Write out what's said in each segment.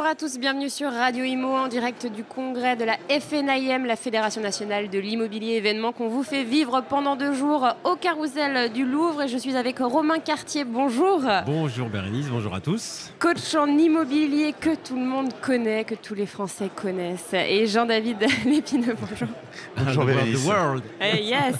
Bonjour à tous, bienvenue sur Radio Imo en direct du congrès de la FNIM, la Fédération nationale de l'immobilier événement qu'on vous fait vivre pendant deux jours au carrousel du Louvre. Et je suis avec Romain Cartier, bonjour. Bonjour Bérénice, bonjour à tous. Coach en immobilier que tout le monde connaît, que tous les Français connaissent. Et Jean-David Lépineux, bonjour. Bonjour Bérénice. world. Eh, yes,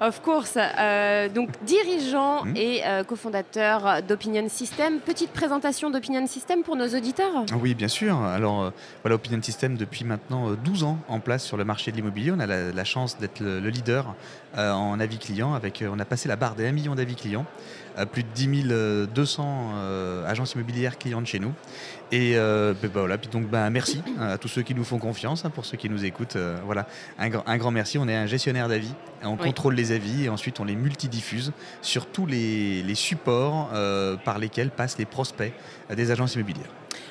of course. Euh, donc dirigeant Hmm. et euh, cofondateur d'Opinion System. Petite présentation d'Opinion System pour nos auditeurs. Oui, bien sûr. Alors, euh, voilà, Opinion System, depuis maintenant euh, 12 ans en place sur le marché de l'immobilier. On a la, la chance d'être le, le leader euh, en avis clients. Avec, euh, on a passé la barre des 1 million d'avis clients. Euh, plus de 10 200 euh, agences immobilières clientes chez nous. Et euh, ben, ben, voilà, puis donc ben, merci à tous ceux qui nous font confiance, hein, pour ceux qui nous écoutent. euh, voilà, un, grand- un grand merci. On est un gestionnaire d'avis. On Oui. contrôle les avis et ensuite on les multidiffuse sur tous les, les supports euh, par lesquels passent les prospects euh, des agences immobilières.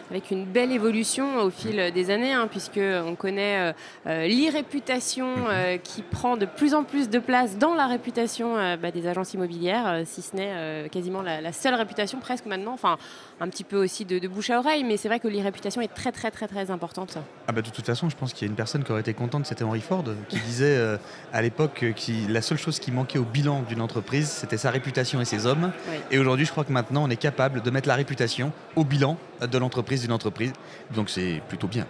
Avec une belle évolution au fil des années, hein, puisque on connaît euh, euh, l'e-réputation euh, qui prend de plus en plus de place dans la réputation euh, bah, des agences immobilières, si ce n'est quasiment la, la seule réputation presque maintenant, enfin un petit peu aussi de, de bouche à oreille, mais c'est vrai que l'e-réputation est très très très très importante. Ah bah de toute façon, je pense qu'il y a une personne qui aurait été contente, c'était Henry Ford, qui disait euh, à l'époque euh, que la seule chose qui manquait au bilan d'une entreprise, c'était sa réputation et ses hommes. Oui. Et aujourd'hui, je crois que maintenant, on est capable de mettre la réputation au bilan euh, de l'entreprise d'une entreprise. Donc c'est plutôt bien.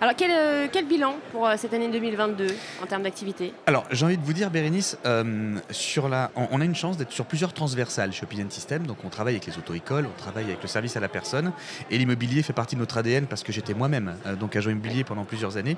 Alors quel, euh, quel bilan pour euh, cette année 2022 en termes d'activité? Alors, j'ai envie de vous dire, Bérénice, euh, sur la, on, a une chance d'être sur plusieurs transversales chez Opinion System. Donc, on travaille avec les auto-écoles, on travaille avec le service à la personne. Et l'immobilier fait partie de notre ADN parce que j'étais moi-même donc agent immobilier pendant plusieurs années.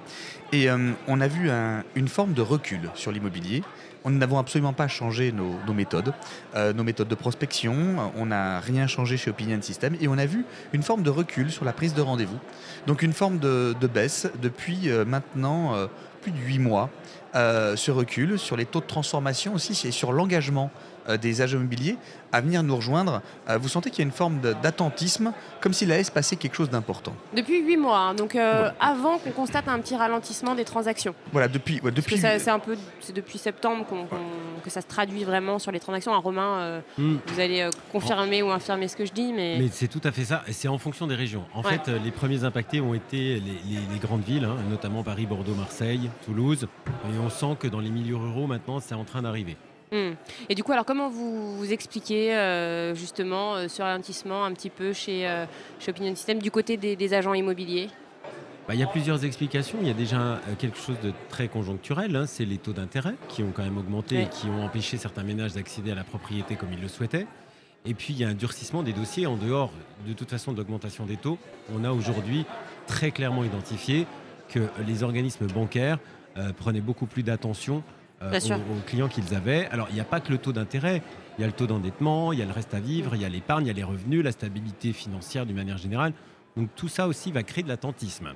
Et on a vu un- une forme de recul sur l'immobilier. On n'avons absolument pas changé nos, méthodes, euh, nos méthodes de prospection. On n'a rien changé chez Opinion System. Et on a vu une forme de recul sur la prise de rendez-vous. Donc, une forme de, de baisse depuis euh, maintenant euh, plus de 8 mois euh, ce recul sur les taux de transformation aussi et sur l'engagement euh, des agents immobiliers à venir nous rejoindre. Euh, vous sentez qu'il y a une forme d'attentisme, comme s'il allait se passer quelque chose d'important. Depuis 8 mois, hein, donc euh, avant qu'on constate un petit ralentissement des transactions. Voilà, depuis, ouais, Parce que depuis ça- c'est un peu c'est depuis septembre qu'on- qu'on- que ça se traduit vraiment sur les transactions. Un Romain, euh, Hmm. vous allez euh, confirmer ou infirmer ce que je dis, mais, Mais c'est tout à fait ça, et c'est en fonction des régions. En Ouais. fait, euh, les premiers impactés ont été les, les- les grandes villes, hein, notamment Paris, Bordeaux, Marseille, Toulouse. Et on sent que dans les milieux ruraux, maintenant, c'est en train d'arriver. Hmm. Et du coup, alors comment vous, vous expliquez euh, justement euh, ce ralentissement un petit peu chez, euh, chez Opinion System du côté des, des agents immobiliers? Bah, Il y a plusieurs explications. Il y a déjà quelque chose de très conjoncturel, hein, c'est les taux d'intérêt qui ont quand même augmenté Ouais. et qui ont empêché certains ménages d'accéder à la propriété comme ils le souhaitaient. Et puis il y a un durcissement des dossiers en dehors de toute façon de l'augmentation des taux. On a aujourd'hui très clairement identifié que les organismes bancaires euh, prenaient beaucoup plus d'attention euh, aux, aux clients qu'ils avaient. Alors il n'y a pas que le taux d'intérêt, il y a le taux d'endettement, il y a le reste à vivre, il y a l'épargne, il y a les revenus, la stabilité financière d'une manière générale. Donc tout ça aussi va créer de l'attentisme.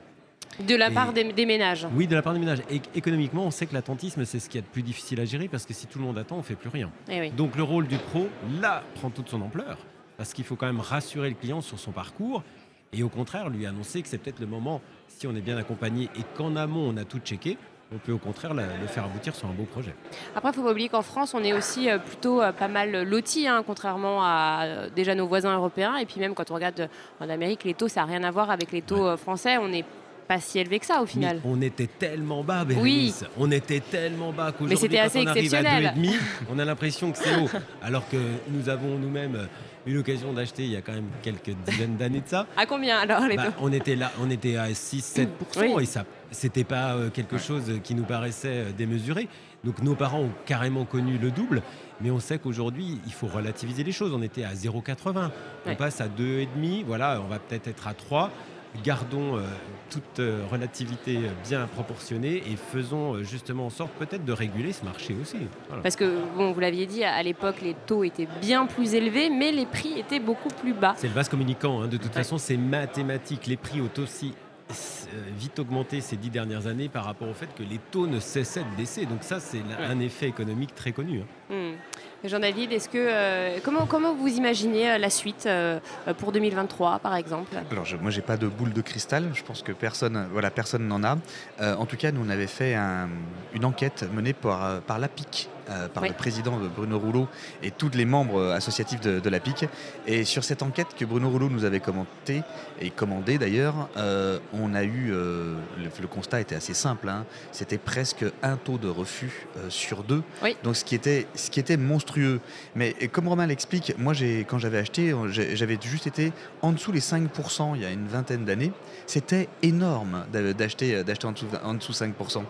De la Et- part des, des ménages Oui, de la part des ménages. Et économiquement, on sait que l'attentisme, c'est ce qui est de plus difficile à gérer parce que si tout le monde attend, on fait plus rien. Eh oui. Donc le rôle du pro, là, prend toute son ampleur parce qu'il faut quand même rassurer le client sur son parcours et au contraire lui annoncer que c'est peut-être le moment, si on est bien accompagné et qu'en amont on a tout checké, on peut au contraire le faire aboutir sur un beau projet. Après, il faut pas oublier qu'en France, on est aussi euh, plutôt euh, pas mal lotis, hein, contrairement à euh, déjà nos voisins européens. Et puis même quand on regarde en Amérique, les taux, ça n'a rien à voir avec les taux français. On n'est pas si élevé que ça au final. Mais on était tellement bas, Bérénice. On était tellement bas qu'aujourd'hui, c'était quand assez on arrive à exceptionnel. 2,5, on a l'impression que c'est haut. Alors que nous avons nous-mêmes eu l'occasion d'acheter il y a quand même quelques dizaines d'années de ça. À combien alors les Bah, on était là, on était à 6-7% Oui. et ça, c'était pas euh, quelque chose qui nous paraissait euh, démesuré. Donc nos parents ont carrément connu le double, mais on sait qu'aujourd'hui il faut relativiser les choses. On était à 0,80, on Ouais. passe à 2,5, voilà, on va peut-être être à 3. Gardons euh, toute euh, relativité euh, bien proportionnée et faisons justement en sorte peut-être de réguler ce marché aussi. Voilà. Parce que, bon, vous l'aviez dit, à l'époque, les taux étaient bien plus élevés, mais les prix étaient beaucoup plus bas. C'est le vase communicant. hein. De toute Ouais. façon, c'est mathématique. Les prix ont aussi vite augmenté ces dix dernières années par rapport au fait que les taux ne cessaient de baisser. Donc ça, c'est Ouais. un effet économique très connu. hein. Hmm. Jean David, est-ce que comment vous imaginez la suite pour 2023 par exemple? Alors je, moi j'ai pas de boule de cristal, je pense que personne voilà personne n'en a. en tout cas, nous on avait fait une enquête menée par par l'APIC euh, par le président Bruno Rouleau et tous les membres euh, associatifs de, la PIC. Et sur cette enquête que Bruno Rouleau nous avait commentée, et commandée d'ailleurs, euh, on a eu, le, constat était assez simple, hein. c'était presque un taux de refus sur deux, donc ce qui, était, ce qui était monstrueux. Mais comme Romain l'explique, moi quand j'avais acheté, j'avais juste été en dessous les 5% il y a une vingtaine d'années. C'était énorme d'acheter en dessous, en dessous 5%.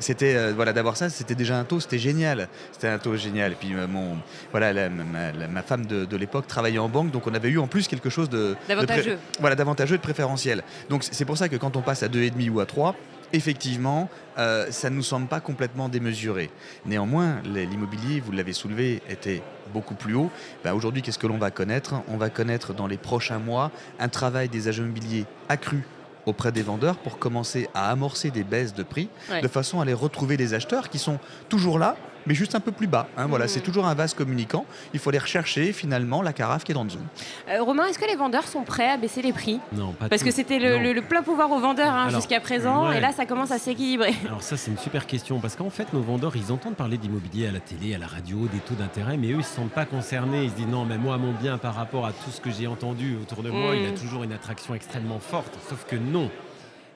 C'était voilà d'avoir ça, c'était déjà un taux, c'était génial. C'était un taux génial. Et puis, euh, mon, voilà, ma, femme de, l'époque travaillait en banque, donc on avait eu en plus quelque chose de. D'avantageux. Voilà, d'avantageux, de préférentiel. Donc, c'est pour ça que quand on passe à 2,5 ou à 3, effectivement, euh, ça ne nous semble pas complètement démesuré. Néanmoins, l'immobilier, vous l'avez soulevé, était beaucoup plus haut. Ben, aujourd'hui, qu'est-ce que l'on va connaître? On va connaître dans les prochains mois un travail des agents immobiliers accru auprès des vendeurs pour commencer à amorcer des baisses de prix, de façon à aller retrouver les acheteurs qui sont toujours là, mais juste un peu plus bas. Hein, voilà, c'est mmh. toujours un vase communicant. Il faut aller rechercher finalement la carafe qui est dans le zoom. Euh, Romain, est-ce que les vendeurs sont prêts à baisser les prix? Non, pas Parce que c'était le, plein pouvoir aux vendeurs hein, jusqu'à présent, et là ça commence à s'équilibrer. Alors ça c'est une super question, parce qu'en fait nos vendeurs, ils entendent parler d'immobilier à la télé, à la radio, des taux d'intérêt, mais eux ils ne se sentent pas concernés. Ils se disent non, mais moi mon bien par rapport à tout ce que j'ai entendu autour de moi, il a toujours une attraction extrêmement forte. Sauf que non.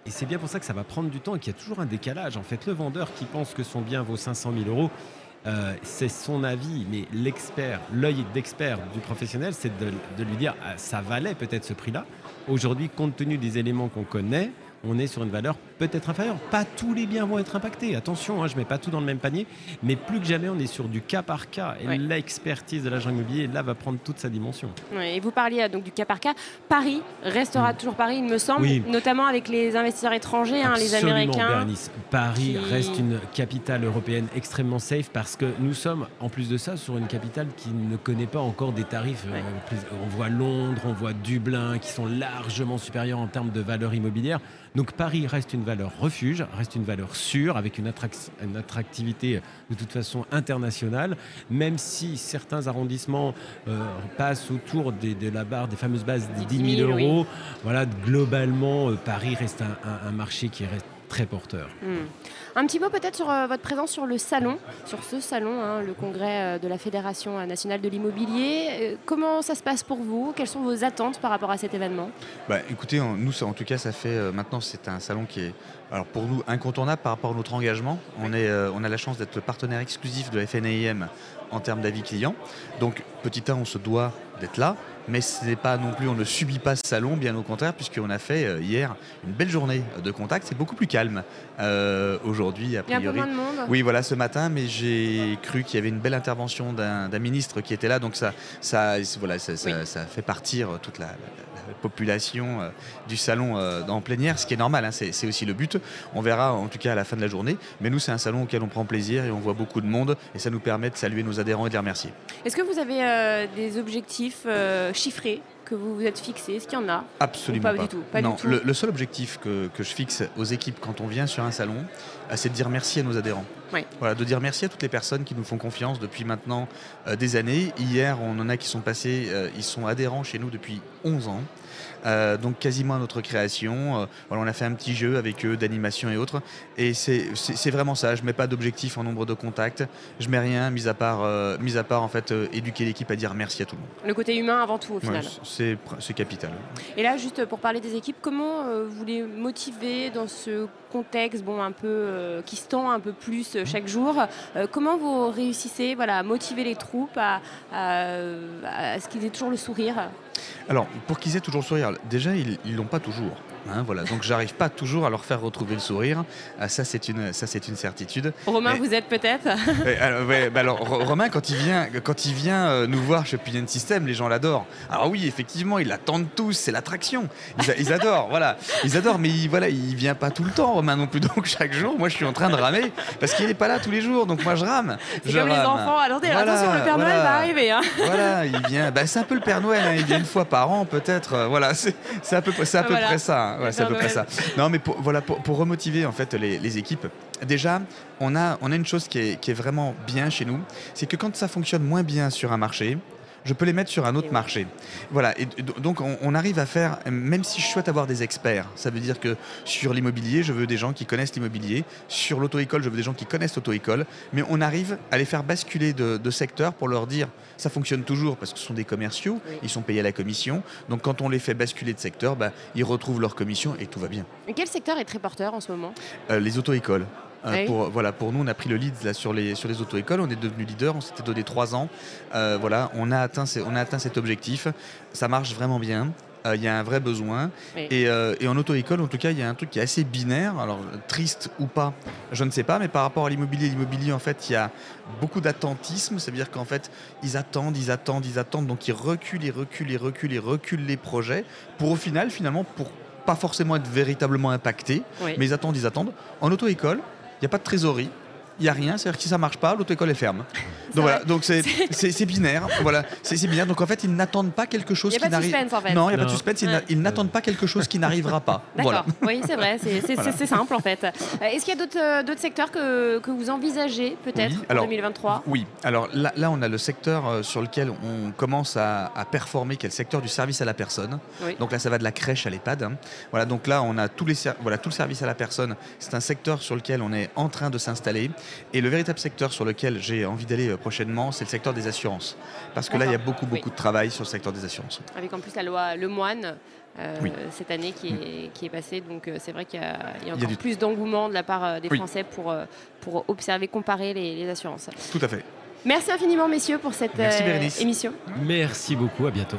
Et c'est bien pour ça que ça va prendre du temps qu'il y a toujours un décalage. En fait, le vendeur qui pense que son bien vaut 500 000 euros, euh, c'est son avis, mais l'expert, l'œil d'expert du professionnel, c'est de, de, lui dire ah, ça valait peut-être ce prix-là. Aujourd'hui, compte tenu des éléments qu'on connaît, on est sur une valeur peut-être inférieure. Pas tous les biens vont être impactés. Attention, hein, je ne mets pas tout dans le même panier, mais plus que jamais, on est sur du cas par cas. Et l'expertise de l'agent immobilier, là, va prendre toute sa dimension. et vous parliez donc du cas par cas. Paris restera mm. toujours Paris, il me semble, notamment avec les investisseurs étrangers, hein, les Américains. Bernice. Paris reste une capitale européenne extrêmement safe parce que nous sommes, en plus de ça, sur une capitale qui ne connaît pas encore des tarifs. Euh, on voit Londres, on voit Dublin, qui sont largement supérieurs en termes de valeur immobilière. Donc Paris reste une valeur refuge, reste une valeur sûre, avec une, attractivité de toute façon internationale, même si certains arrondissements euh, passent autour de la barre des fameuses bases de 10 000 euros. Voilà, globalement, euh, Paris reste un, marché qui reste très porteur. Hmm. Un petit mot peut-être sur euh, votre présence sur le salon, sur ce salon, hein, le congrès euh, de la Fédération nationale de l'immobilier. Euh, comment ça se passe pour vous? Quelles sont vos attentes par rapport à cet événement? Bah, Écoutez, nous, en tout cas, ça fait maintenant, c'est un salon qui est alors pour nous incontournable par rapport à notre engagement. On, est, on a la chance d'être partenaire exclusif de FNAIM en termes d'avis clients. Donc petit 1, on se doit d'être là mais ce n'est pas non plus, on ne subit pas ce salon, bien au contraire, puisqu'on a fait euh, hier une belle journée de contact. C'est beaucoup plus calme euh, aujourd'hui, a priori. Il y a un peu moins de monde. Oui, voilà, ce matin, mais j'ai cru qu'il y avait une belle intervention d'un ministre qui était là, donc ça, ça, voilà, ça, fait partir toute la, population euh, du salon en plénière, ce qui est normal, hein, c'est aussi le but. On verra en tout cas à la fin de la journée, mais nous, c'est un salon auquel on prend plaisir et on voit beaucoup de monde, et ça nous permet de saluer nos adhérents et de les remercier. Est-ce que vous avez des objectifs chiffré que vous vous êtes fixé Est-ce qu'il y en a? Absolument pas, pas, du tout. non, Le, seul objectif que, je fixe aux équipes quand on vient sur un salon, euh, c'est de dire merci à nos adhérents. Voilà, de dire merci à toutes les personnes qui nous font confiance depuis maintenant euh, des années. Hier, on en a qui sont passés, euh, ils sont adhérents chez nous depuis 11 ans. Euh, donc quasiment à notre création. Euh, voilà, on a fait un petit jeu avec eux d'animation et autres. Et c'est vraiment ça. Je mets pas d'objectif en nombre de contacts. Je mets rien, mis à part, euh, mis à part en fait éduquer l'équipe à dire merci à tout le monde. Le côté humain avant tout au final. C'est capital. Et là, juste pour parler des équipes, comment vous les motivez dans ce contexte bon, un peu, qui se tend un peu plus chaque jour Comment vous réussissez voilà, à motiver les troupes à, à ce qu'ils aient toujours le sourire? Alors, pour qu'ils aient toujours le sourire, déjà, ils l'ont pas toujours. Hein, voilà. Donc j'arrive pas toujours à leur faire retrouver le sourire. Ah, ça c'est une, ça c'est une certitude. Romain, vous êtes peut-être. Bah alors, Romain, quand il vient, quand il vient euh, nous voir chez Opinion System, les gens l'adorent. Alors oui, effectivement, ils l'attendent tous, c'est l'attraction. Ils, adorent, voilà, ils adorent, mais il, voilà, il vient pas tout le temps, Romain non plus. Donc chaque jour, moi je suis en train de ramer parce qu'il n'est pas là tous les jours. Donc moi je rame. C'est comme les enfants. Attendez, attention, le Père Noël va arriver. Hein. Voilà, il vient. Bah, c'est un peu le Père Noël. Hein. Il vient une fois par an, peut-être. euh, voilà, c'est à peu, à peu Voilà. près ça. Ouais, c'est à peu près ça. Non, mais pour, voilà, pour, pour remotiver en fait les, les équipes, déjà, on a, on a une chose qui est, qui est vraiment bien chez nous, c'est que quand ça fonctionne moins bien sur un marché, je peux les mettre sur un autre marché. Voilà, et donc on, on arrive à faire, même si je souhaite avoir des experts, ça veut dire que sur l'immobilier, je veux des gens qui connaissent l'immobilier, sur l'auto-école, je veux des gens qui connaissent l'auto-école, mais on arrive à les faire basculer de, de secteur pour leur dire, ça fonctionne toujours parce que ce sont des commerciaux, Oui. ils sont payés à la commission, donc quand on les fait basculer de secteur, bah, ils retrouvent leur commission et tout va bien. Et Quel secteur est très porteur en ce moment? Euh, les auto-écoles. Euh, oui. pour, voilà, pour nous, on a pris le lead là, sur les, sur les auto-écoles. On est devenu leader. On s'était donné trois ans. Euh, voilà, on a, atteint, ces- on a atteint cet objectif. Ça marche vraiment bien. Euh, Il y a un vrai besoin. Oui. Et, et en auto-école, en tout cas, il y a un truc qui est assez binaire. Alors, triste ou pas, je ne sais pas. Mais par rapport à l'immobilier, l'immobilier, en fait, il y a beaucoup d'attentisme. C'est-à-dire qu'en fait, ils attendent, ils attendent, ils attendent. Donc, ils reculent, ils reculent, ils reculent, ils reculent les projets. Pour au final, finalement, pour pas forcément être véritablement impactés. Oui. Mais ils attendent, ils attendent. En auto-école, n'y a pas de trésorerie. Il n'y a rien, c'est-à-dire que si ça marche pas, l'auto-école est ferme. Donc voilà, donc c'est binaire. Voilà, c'est binaire. Donc en fait, ils n'attendent pas quelque chose Il n'y a qui pas de n'arrive. suspense en fait. Non, il n'y a pas de suspense. Ils Ouais. n'attendent pas quelque chose qui n'arrivera pas. D'accord, Voilà. oui, c'est vrai, c'est Voilà. simple en fait. Euh, Est-ce qu'il y a d'autres euh, d'autres secteurs que, que vous envisagez peut-être Oui, en alors- 2023 Oui, alors là, là, on a le secteur euh, sur lequel on commence à, à performer, qui est le secteur du service à la personne. Oui. Donc là, ça va de la crèche à l'EHPAD. hein. Voilà, donc là, on a tous les ser- voilà, tout le service à la personne. C'est un secteur sur lequel on est en train de s'installer. Et le véritable secteur sur lequel j'ai envie d'aller prochainement, c'est le secteur des assurances. Parce que là, il y a beaucoup, Oui. beaucoup de travail sur le secteur des assurances. Avec en plus la loi Le Moine. euh, Oui. cette année qui est, qui est passée. Donc euh, c'est vrai qu'il y a, il y a Il y a encore du- plus d'engouement de la part euh, des Oui. Français pour, pour observer, comparer les, les assurances. Tout à fait. Merci infiniment messieurs pour cette Merci, euh, émission. Merci beaucoup, à bientôt.